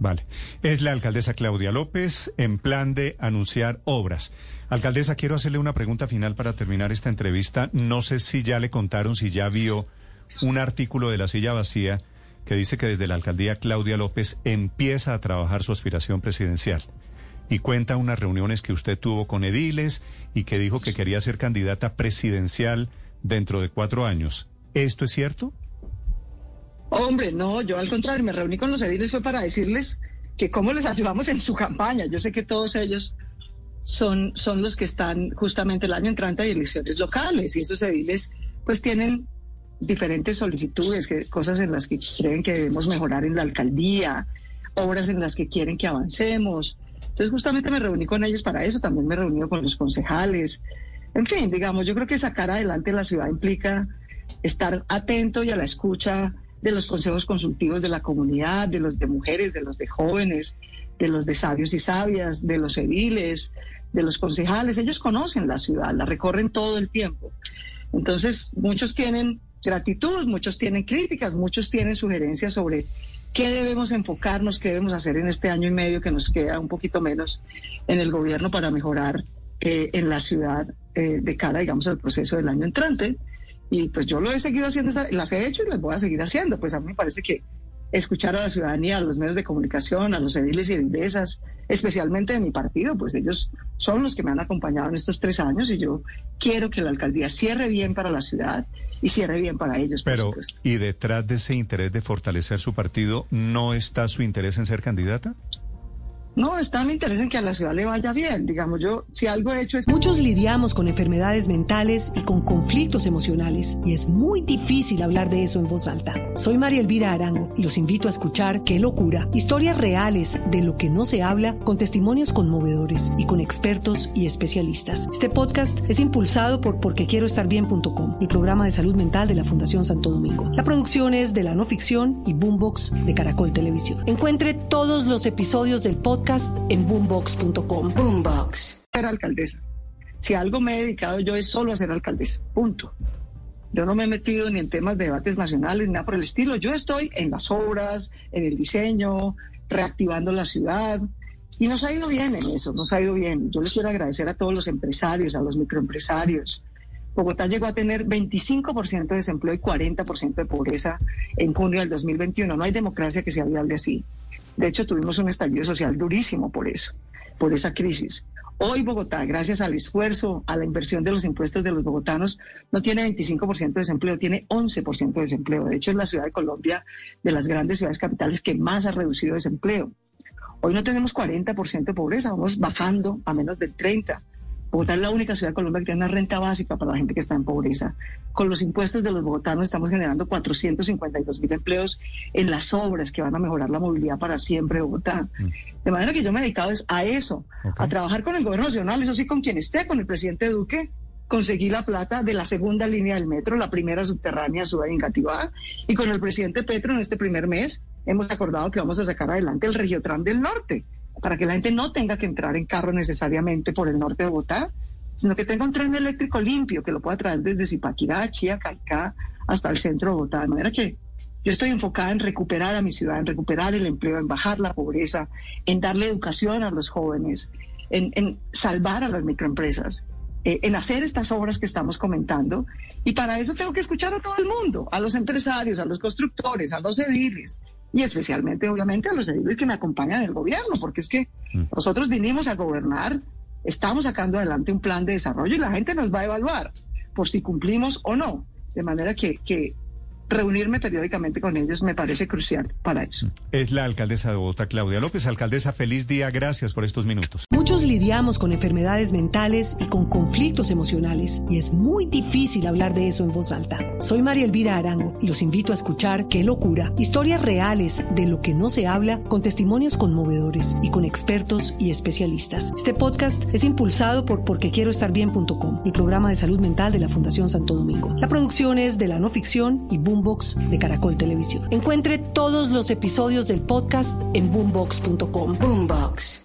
Vale. Es la alcaldesa Claudia López en plan de anunciar obras. Alcaldesa, quiero hacerle una pregunta final para terminar esta entrevista. No sé si ya le contaron, si ya vio un artículo de La Silla Vacía que dice que desde la alcaldía Claudia López empieza a trabajar su aspiración presidencial. Y cuenta unas reuniones que usted tuvo con ediles y que dijo que quería ser candidata presidencial dentro de cuatro años. ¿Esto es cierto? Hombre, no, yo al contrario, me reuní con los ediles fue para decirles que cómo les ayudamos en su campaña. Yo sé que todos ellos son, son los que están justamente el año entrante de elecciones locales y esos ediles pues tienen diferentes solicitudes, que, cosas en las que creen que debemos mejorar en la alcaldía, obras en las que quieren que avancemos. Entonces justamente me reuní con ellos para eso, también me reunido con los concejales. En fin, digamos, yo creo que sacar adelante la ciudad implica estar atento y a la escucha de los consejos consultivos de la comunidad, de los de mujeres, de los de jóvenes, de los de sabios y sabias, de los ediles, de los concejales. Ellos conocen la ciudad, la recorren todo el tiempo. Entonces, muchos tienen gratitud, muchos tienen críticas, muchos tienen sugerencias sobre qué debemos enfocarnos, qué debemos hacer en este año y medio que nos queda un poquito menos en el gobierno para mejorar eh, en la ciudad eh, de cara, digamos, al proceso del año entrante. Y pues yo lo he seguido haciendo, las he hecho y las voy a seguir haciendo. Pues a mí me parece que escuchar a la ciudadanía, a los medios de comunicación, a los ediles y edilesas, especialmente de mi partido, pues ellos son los que me han acompañado en estos tres años y yo quiero que la alcaldía cierre bien para la ciudad y cierre bien para ellos. Pero, ¿y detrás de ese interés de fortalecer su partido, no está su interés en ser candidata? No, está mi interés en que a la ciudad le vaya bien. Digamos, yo, si algo he hecho es... Muchos lidiamos con enfermedades mentales y con conflictos emocionales y es muy difícil hablar de eso en voz alta. Soy María Elvira Arango y los invito a escuchar Qué locura, historias reales de lo que no se habla con testimonios conmovedores y con expertos y especialistas. Este podcast es impulsado por porquequieroestarbien.com, el programa de salud mental de la Fundación Santo Domingo. La producción es de la no ficción y Boombox de Caracol Televisión. Encuentre todos los episodios del podcast en boombox.com. Boombox. Ser alcaldesa. Si algo me he dedicado yo es solo a ser alcaldesa. Punto. Yo no me he metido ni en temas de debates nacionales ni nada por el estilo. Yo estoy en las obras, en el diseño, reactivando la ciudad. Y nos ha ido bien en eso, nos ha ido bien. Yo les quiero agradecer a todos los empresarios, a los microempresarios. Bogotá llegó a tener 25% de desempleo y 40% de pobreza en junio del 2021. No hay democracia que sea viable así. De hecho, tuvimos un estallido social durísimo por eso, por esa crisis. Hoy Bogotá, gracias al esfuerzo, a la inversión de los impuestos de los bogotanos, no tiene 25% de desempleo, tiene 11% de desempleo. De hecho, es la ciudad de Colombia, de las grandes ciudades capitales, que más ha reducido desempleo. Hoy no tenemos 40% de pobreza, vamos bajando a menos del 30%. Bogotá es la única ciudad de Colombia que tiene una renta básica para la gente que está en pobreza. Con los impuestos de los bogotanos estamos generando 452 mil empleos en las obras que van a mejorar la movilidad para siempre de Bogotá. Mm. De manera que yo me he dedicado a eso, a trabajar con el gobierno nacional, eso sí, con quien esté, con el presidente Duque, conseguí la plata de la segunda línea del metro, la primera subterránea Ciudad Ingativá, y con el presidente Petro en este primer mes hemos acordado que vamos a sacar adelante el Regiotram del Norte para que la gente no tenga que entrar en carro necesariamente por el norte de Bogotá, sino que tenga un tren eléctrico limpio que lo pueda traer desde Zipaquirá, Chía, Caicá, hasta el centro de Bogotá. De manera que yo estoy enfocada en recuperar a mi ciudad, en recuperar el empleo, en bajar la pobreza, en darle educación a los jóvenes, en, salvar a las microempresas, eh, en hacer estas obras que estamos comentando. Y para eso tengo que escuchar a todo el mundo, a los empresarios, a los constructores, a los ediles, y especialmente, obviamente, a los ediles que me acompañan en el gobierno, porque es que mm. nosotros vinimos a gobernar, estamos sacando adelante un plan de desarrollo y la gente nos va a evaluar por si cumplimos o no. De manera que, reunirme periódicamente con ellos me parece crucial para eso. Es la alcaldesa de Bogotá, Claudia López. Alcaldesa, feliz día. Gracias por estos minutos. Muchos lidiamos con enfermedades mentales y con conflictos emocionales y es muy difícil hablar de eso en voz alta. Soy María Elvira Arango y los invito a escuchar Qué locura, historias reales de lo que no se habla con testimonios conmovedores y con expertos y especialistas. Este podcast es impulsado por porquequieroestarbien.com, el programa de salud mental de la Fundación Santo Domingo. La producción es de la no ficción y Boombox de Caracol Televisión. Encuentre todos los episodios del podcast en boombox.com. Boombox.